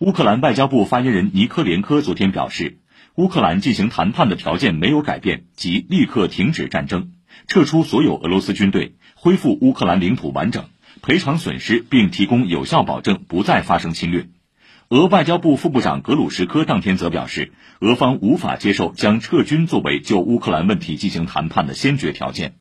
乌克兰外交部发言人尼科连科昨天表示乌克兰进行谈判的条件没有改变即立刻停止战争撤出所有俄罗斯军队恢复乌克兰领土完整赔偿损失并提供有效保证不再发生侵略。俄外交部副部长格鲁什科当天则表示俄方无法接受将撤军作为就乌克兰问题进行谈判的先决条件。